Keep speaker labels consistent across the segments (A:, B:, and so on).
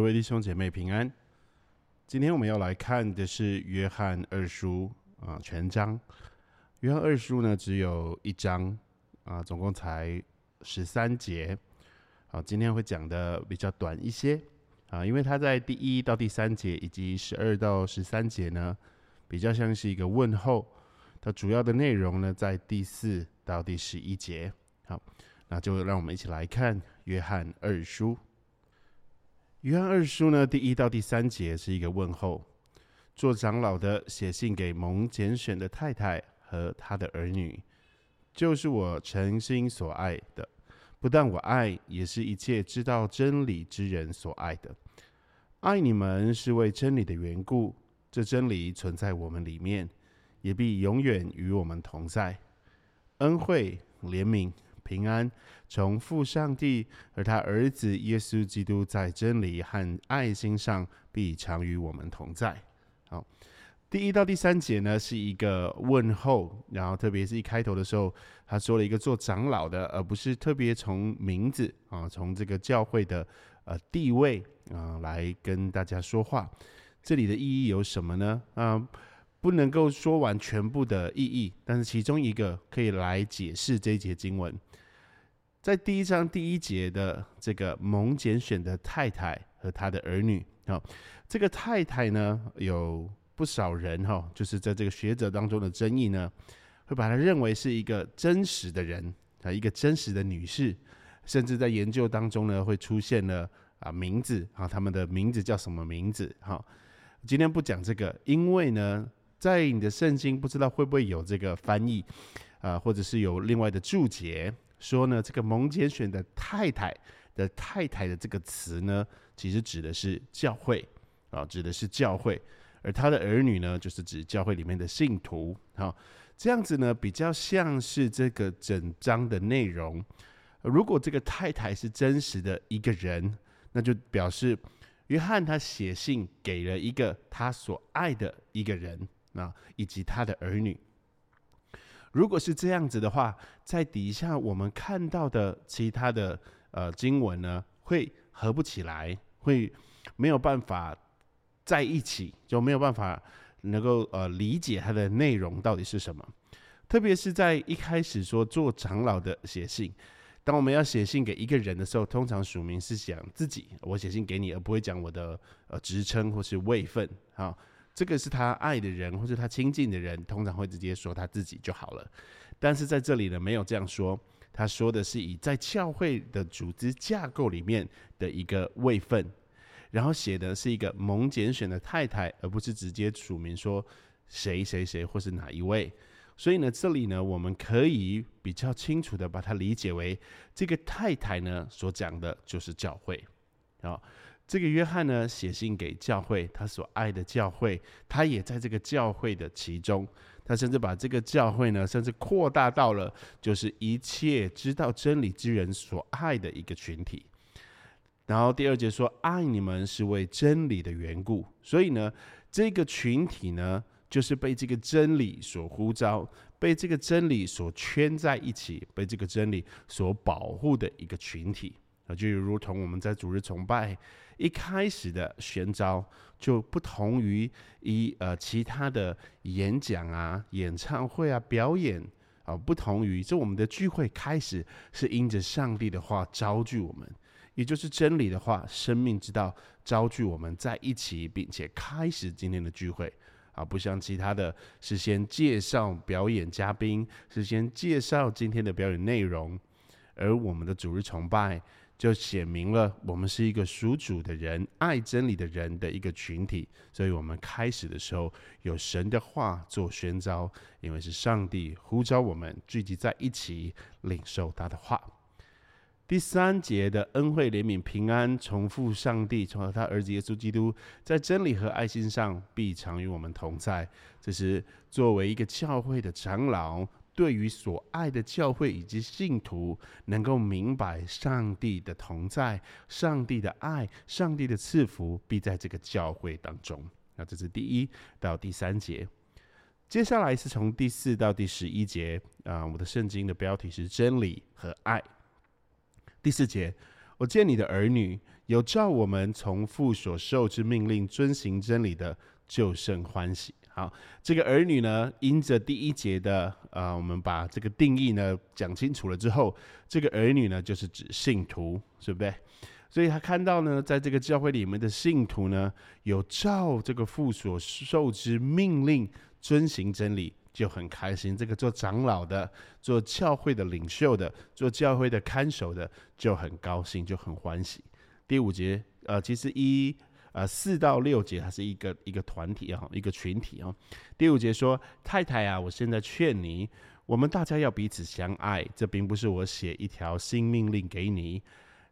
A: 各位弟兄姐妹平安。今天我们要来看的是约翰二书啊，全章。约翰二书呢只有一章啊，总共才十三节。好，今天会讲的比较短一些啊，因为它在第一到第三节以及十二到十三节呢，比较像是一个问候。它主要的内容呢，在第四到第十一节。好，那就让我们一起来看约翰二书。约翰二书呢，第一到第三节是一个问候，做长老的写信给蒙拣选的太太和他的儿女，就是我诚心所爱的，不但我爱，也是一切知道真理之人所爱的。爱你们是为真理的缘故，这真理存在我们里面，也必永远与我们同在。恩惠、怜悯。平安，从父上帝和他儿子耶稣基督在真理和爱心上必常与我们同在。好，第一到第三节呢是一个问候，然后特别是一开头的时候，他说了一个做长老的，而不是特别从名字啊，从这个教会的呃地位啊来跟大家说话。这里的意义有什么呢？啊？不能够说完全部的意义，但是其中一个可以来解释这一节经文。在第一章第一节的这个蒙拣选的太太和他的儿女，好，这个太太呢，有不少人哈，就是在这个学者当中的争议呢，会把她认为是一个真实的人啊，一个真实的女士，甚至在研究当中呢，会出现了啊名字啊，他们的名字叫什么名字？哈，今天不讲这个，因为呢。在你的圣经不知道会不会有这个翻译啊，或者是有另外的注解说呢？这个蒙拣选的太太的太太的这个词呢，其实指的是教会啊，指的是教会，而他的儿女呢，就是指教会里面的信徒啊。这样子呢，比较像是这个整章的内容。如果这个太太是真实的一个人，那就表示约翰他写信给了一个他所爱的一个人。啊，以及他的儿女，如果是这样子的话，在底下我们看到的其他的呃经文呢，会合不起来，会没有办法在一起，就没有办法能够呃理解它的内容到底是什么。特别是在一开始说做长老的写信，当我们要写信给一个人的时候，通常署名是讲自己，我写信给你，而不会讲我的呃职称或是位分啊。这个是他爱的人，或是他亲近的人，通常会直接说他自己就好了。但是在这里呢，没有这样说。他说的是以在教会的组织架构里面的一个位分，然后写的是一个蒙拣选的太太，而不是直接署名说谁谁谁或是哪一位。所以呢，这里呢，我们可以比较清楚的把它理解为这个太太呢所讲的就是教会啊。这个约翰呢，写信给教会，他所爱的教会，他也在这个教会的其中。他甚至把这个教会呢，甚至扩大到了，就是一切知道真理之人所爱的一个群体。然后第二节说：“爱你们是为真理的缘故。”所以呢，这个群体呢，就是被这个真理所呼召，被这个真理所圈在一起，被这个真理所保护的一个群体。就如同我们在主日崇拜一开始的宣召，就不同于一呃其他的演讲啊、演唱会啊、表演啊，不同于这我们的聚会开始是因着上帝的话招聚我们，也就是真理的话、生命之道招聚我们在一起，并且开始今天的聚会啊，不像其他的是先介绍表演嘉宾，是先介绍今天的表演内容，而我们的主日崇拜。就写明了，我们是一个属主的人、爱真理的人的一个群体，所以我们开始的时候有神的话做宣召，因为是上帝呼召我们聚集在一起领受他的话。第三节的恩惠、怜悯、平安，重复上帝从他儿子耶稣基督在真理和爱心上必常与我们同在。这是作为一个教会的长老。对于所爱的教会以及信徒，能够明白上帝的同在、上帝的爱、上帝的赐福，必在这个教会当中。那这是第一到第三节。接下来是从第四到第十一节啊，我的圣经的标题是真理和爱。第四节，我见你的儿女有照我们从父所受之命令遵行真理的，就甚欢喜。好，这个儿女呢，因着第一节的啊，我们把这个定义呢讲清楚了之后，这个儿女呢就是指信徒，是不对？所以他看到呢，在这个教会里面的信徒呢，有照这个父所受之命令遵行真理，就很开心。这个做长老的、做教会的领袖的、做教会的看守的，就很高兴，就很欢喜。第五节，呃，其实一呃四到六节，它是一个一个团体啊，一个群体啊。第五节说：“太太啊，我现在劝你，我们大家要彼此相爱。这并不是我写一条新命令给你。”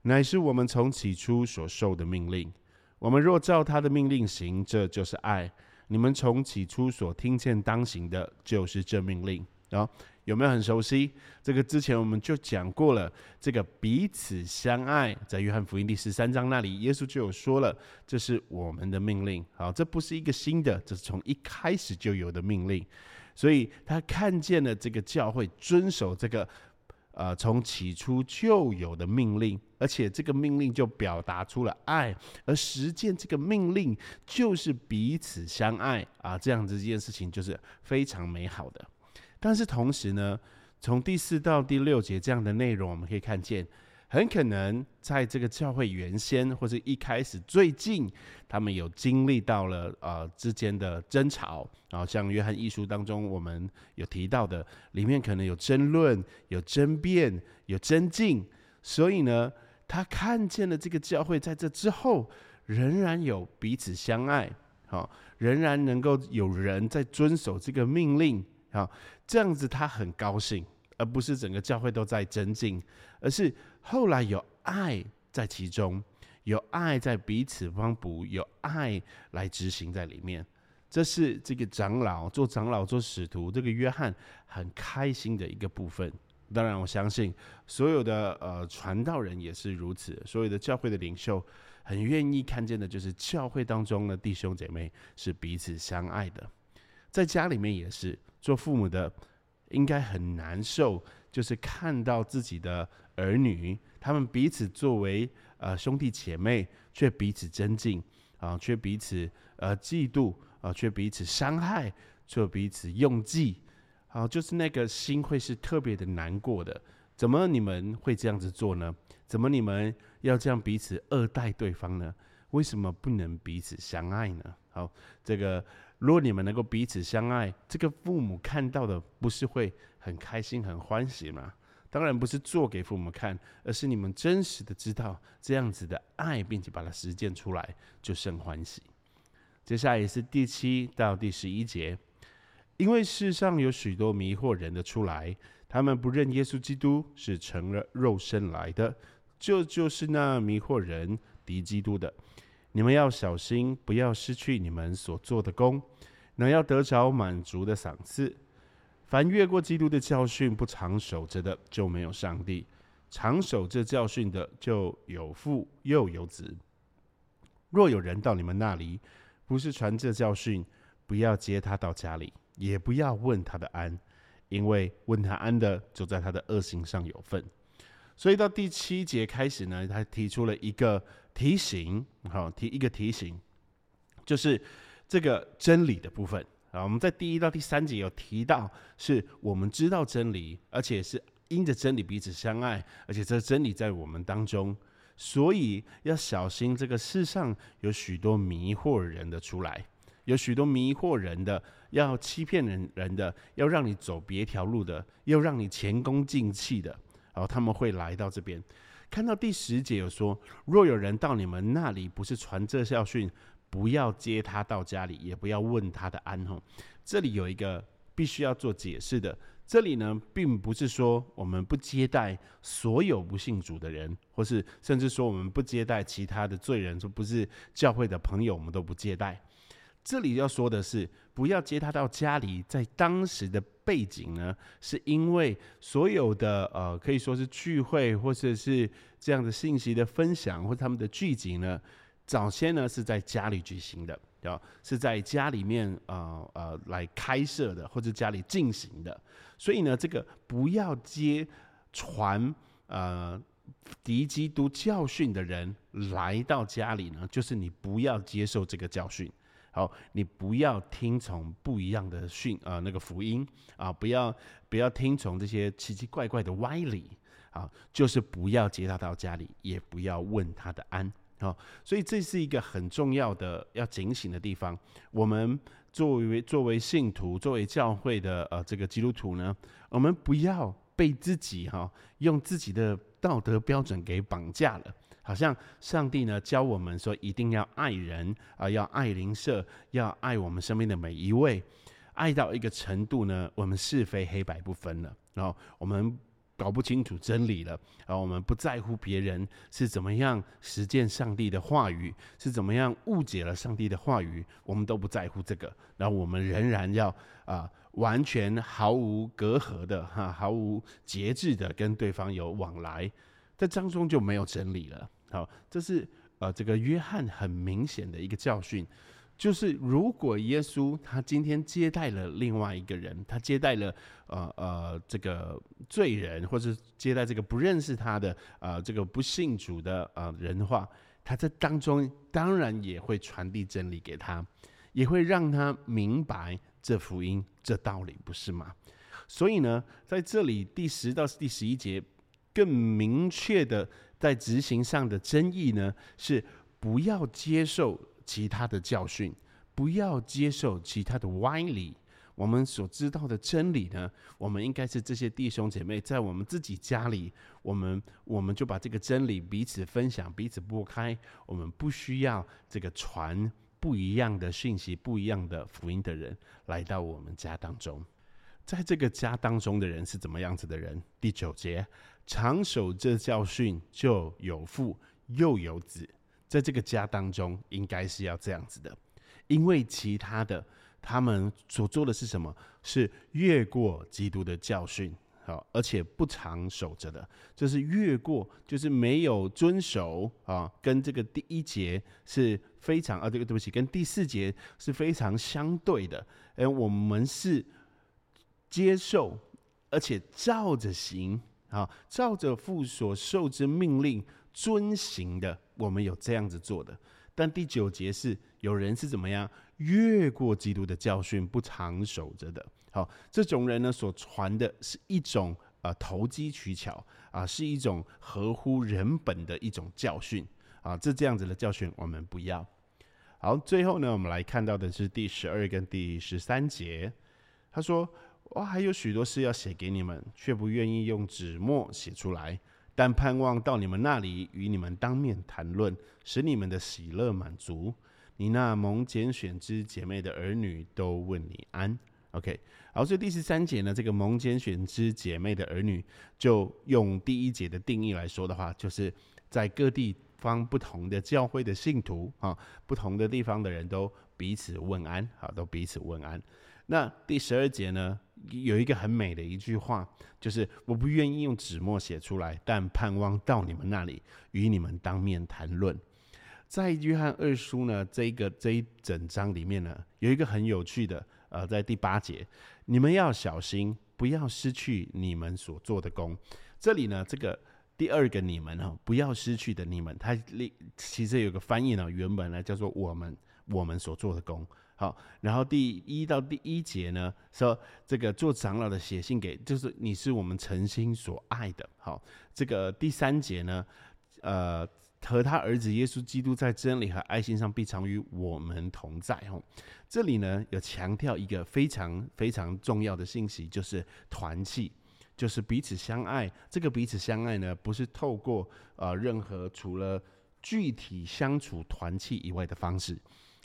A: 乃是我们从起初所受的命令。我们若照他的命令行，这就是爱。你们从起初所听见当行的，就是这命令。啊，有没有很熟悉？这个之前我们就讲过了。这个彼此相爱，在约翰福音第十三章那里，耶稣就有说了，这是我们的命令。好，这不是一个新的，这是从一开始就有的命令。所以他看见了这个教会遵守这个。呃，从起初就有的命令，而且这个命令就表达出了爱，而实践这个命令就是彼此相爱啊，这样子一件事情就是非常美好的。但是同时呢，从第四到第六节这样的内容，我们可以看见。很可能在这个教会原先或者一开始最近，他们有经历到了呃之间的争吵，然后像约翰一书当中我们有提到的，里面可能有争论、有争辩、有争竞，所以呢，他看见了这个教会在这之后仍然有彼此相爱，好，仍然能够有人在遵守这个命令，好，这样子他很高兴。而不是整个教会都在增进，而是后来有爱在其中，有爱在彼此帮补，有爱来执行在里面。这是这个长老做长老做使徒，这个约翰很开心的一个部分。当然，我相信所有的呃传道人也是如此，所有的教会的领袖很愿意看见的就是教会当中的弟兄姐妹是彼此相爱的，在家里面也是做父母的。应该很难受，就是看到自己的儿女，他们彼此作为呃兄弟姐妹，却彼此尊敬啊，却彼此呃嫉妒啊，却彼此伤害，却彼此用计，啊，就是那个心会是特别的难过的。怎么你们会这样子做呢？怎么你们要这样彼此恶待对方呢？为什么不能彼此相爱呢？好，这个。如果你们能够彼此相爱，这个父母看到的不是会很开心、很欢喜吗？当然不是做给父母看，而是你们真实的知道这样子的爱，并且把它实践出来，就甚欢喜。接下来也是第七到第十一节，因为世上有许多迷惑人的出来，他们不认耶稣基督是成了肉身来的，这就是那迷惑人敌基督的。你们要小心，不要失去你们所做的功，能要得着满足的赏赐。凡越过基督的教训不长守着的，就没有上帝；长守这教训的，就有父又有子。若有人到你们那里，不是传这教训，不要接他到家里，也不要问他的安，因为问他安的，就在他的恶行上有份。所以到第七节开始呢，他提出了一个。提醒，好提一个提醒，就是这个真理的部分啊。我们在第一到第三节有提到，是我们知道真理，而且是因着真理彼此相爱，而且这真理在我们当中，所以要小心这个世上有许多迷惑人的出来，有许多迷惑人的，要欺骗人人的，要让你走别条路的，要让你前功尽弃的，然后他们会来到这边。看到第十节有说，若有人到你们那里，不是传这教训，不要接他到家里，也不要问他的安吼。这里有一个必须要做解释的，这里呢，并不是说我们不接待所有不信主的人，或是甚至说我们不接待其他的罪人，说不是教会的朋友，我们都不接待。这里要说的是，不要接他到家里，在当时的。背景呢，是因为所有的呃，可以说是聚会或者是这样的信息的分享，或者他们的聚集呢，早先呢是在家里举行的，啊，是在家里面啊呃来开设的，或者家里进行的。所以呢，这个不要接传呃敌基督教训的人来到家里呢，就是你不要接受这个教训，好，你不要听从不一样的训啊，那个福音啊，不要不要听从这些奇奇怪怪的歪理啊，就是不要接他到家里，也不要问他的安，好，所以这是一个很重要的要警醒的地方。我们作为作为信徒，作为教会的呃这个基督徒呢，我们不要被自己哈用自己的道德标准给绑架了。好像上帝呢教我们说，一定要爱人啊，要爱邻舍，要爱我们身边的每一位，爱到一个程度呢，我们是非黑白不分了，然后我们搞不清楚真理了，然后我们不在乎别人是怎么样实践上帝的话语，是怎么样误解了上帝的话语，我们都不在乎这个，然后我们仍然要啊，完全毫无隔阂的哈，毫无节制的跟对方有往来，在当中就没有真理了。好，这是呃，这个约翰很明显的一个教训，就是如果耶稣他今天接待了另外一个人，他接待了呃呃这个罪人，或者接待这个不认识他的呃这个不信主的呃人的话，他在当中当然也会传递真理给他，也会让他明白这福音这道理，不是吗？所以呢，在这里第十到第十一节更明确的。在执行上的争议呢，是不要接受其他的教训，不要接受其他的歪理。我们所知道的真理呢，我们应该是这些弟兄姐妹在我们自己家里，我们我们就把这个真理彼此分享，彼此拨开。我们不需要这个传不一样的讯息、不一样的福音的人来到我们家当中。在这个家当中的人是怎么样子的人？第九节。长守这教训，就有父又有子，在这个家当中，应该是要这样子的。因为其他的，他们所做的是什么？是越过基督的教训，好，而且不长守着的，就是越过，就是没有遵守啊。跟这个第一节是非常啊，这个对不起，跟第四节是非常相对的。哎，我们是接受，而且照着行。好，照着父所受之命令遵行的，我们有这样子做的。但第九节是有人是怎么样越过基督的教训不长守着的。好，这种人呢所传的是一种啊投机取巧啊，是一种合乎人本的一种教训啊。这这样子的教训我们不要。好，最后呢，我们来看到的是第十二跟第十三节，他说。我还有许多事要写给你们，却不愿意用纸墨写出来，但盼望到你们那里与你们当面谈论，使你们的喜乐满足。你那蒙拣选之姐妹的儿女都问你安。OK，好，所以第十三节呢，这个蒙拣选之姐妹的儿女，就用第一节的定义来说的话，就是在各地方不同的教会的信徒啊，不同的地方的人都彼此问安，好，都彼此问安。那第十二节呢，有一个很美的一句话，就是我不愿意用纸墨写出来，但盼望到你们那里与你们当面谈论。在约翰二书呢，这一个这一整章里面呢，有一个很有趣的，呃，在第八节，你们要小心，不要失去你们所做的工。这里呢，这个第二个你们哈，不要失去的你们，它其实有个翻译呢，原本呢叫做我们我们所做的工。好，然后第一到第一节呢，说这个做长老的写信给，就是你是我们诚心所爱的。好，这个第三节呢，呃，和他儿子耶稣基督在真理和爱心上必常与我们同在。哦，这里呢有强调一个非常非常重要的信息，就是团契，就是彼此相爱。这个彼此相爱呢，不是透过呃任何除了具体相处团契以外的方式。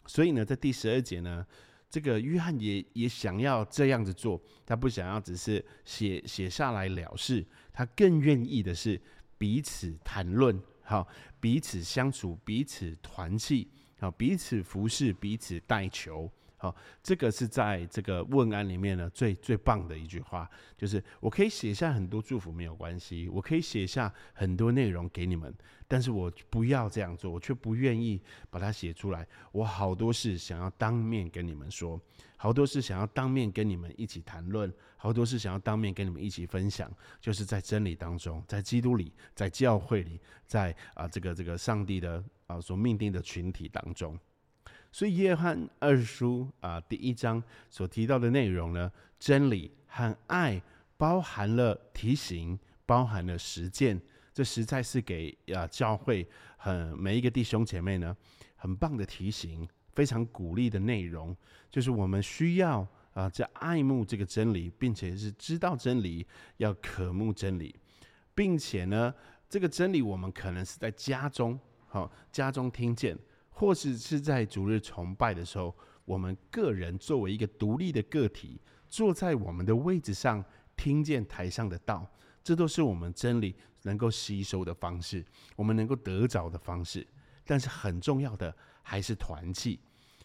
A: 所以呢，在第十二节呢，这个约翰也也想要这样子做，他不想要只是写写下来了事，他更愿意的是彼此谈论，好，彼此相处，彼此团契，好，彼此服侍，彼此带球，好，这个是在这个问安里面呢最最棒的一句话，就是我可以写下很多祝福没有关系，我可以写下很多内容给你们，但是我不要这样做，我却不愿意把它写出来。我好多事想要当面跟你们说，好多事想要当面跟你们一起谈论，好多事想要当面跟你们一起分享，就是在真理当中，在基督里，在教会里，在啊这个这个上帝的啊所命定的群体当中。所以约翰二书啊第一章所提到的内容呢，真理和爱包含了提醒，包含了实践，这实在是给啊教会很每一个弟兄姐妹呢很棒的提醒，非常鼓励的内容，就是我们需要啊在爱慕这个真理，并且是知道真理，要渴慕真理，并且呢这个真理我们可能是在家中，好家中听见。或是是在逐日崇拜的时候，我们个人作为一个独立的个体，坐在我们的位置上，听见台上的道，这都是我们真理能够吸收的方式，我们能够得着的方式。但是很重要的还是团契，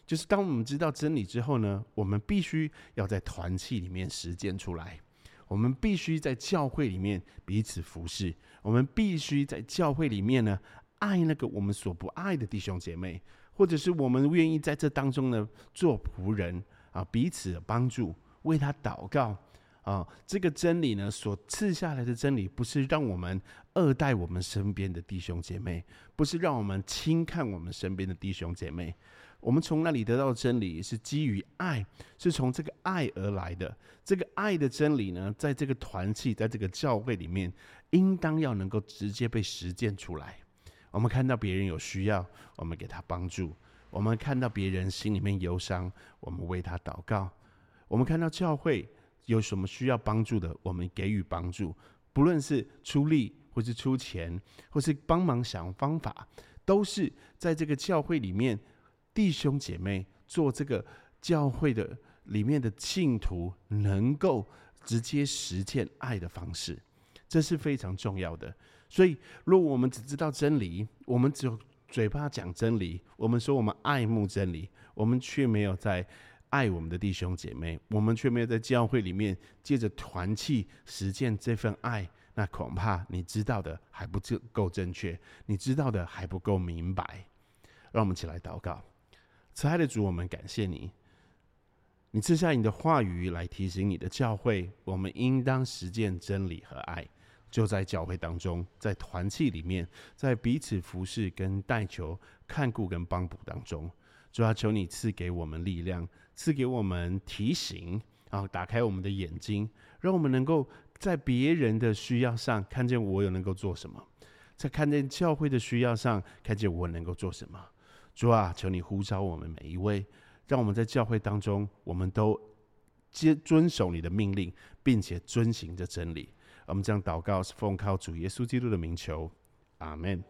A: 就是当我们知道真理之后呢，我们必须要在团契里面实践出来，我们必须在教会里面彼此服侍，我们必须在教会里面呢。爱那个我们所不爱的弟兄姐妹，或者是我们愿意在这当中呢做仆人啊，彼此帮助，为他祷告啊。这个真理呢，所赐下来的真理，不是让我们恶待我们身边的弟兄姐妹，不是让我们轻看我们身边的弟兄姐妹。我们从那里得到真理，是基于爱，是从这个爱而来的。这个爱的真理呢，在这个团契，在这个教会里面，应当要能够直接被实践出来。我们看到别人有需要，我们给他帮助；我们看到别人心里面忧伤，我们为他祷告；我们看到教会有什么需要帮助的，我们给予帮助。不论是出力，或是出钱，或是帮忙想方法，都是在这个教会里面，弟兄姐妹做这个教会的里面的信徒，能够直接实践爱的方式，这是非常重要的。所以，如果我们只知道真理，我们只有嘴巴讲真理，我们说我们爱慕真理，我们却没有在爱我们的弟兄姐妹，我们却没有在教会里面借着团契实践这份爱，那恐怕你知道的还不够正确，你知道的还不够明白。让我们起来祷告，慈爱的主，我们感谢你，你赐下你的话语来提醒你的教会，我们应当实践真理和爱。就在教会当中，在团契里面，在彼此服侍、跟带球、看顾跟帮补当中，主要求你赐给我们力量，赐给我们提醒，然后打开我们的眼睛，让我们能够在别人的需要上看见我有能够做什么，在看见教会的需要上看见我能够做什么。主啊，求你呼召我们每一位，让我们在教会当中，我们都接遵守你的命令，并且遵行着真理。我们将祷告，是奉靠主耶稣基督的名求，阿门。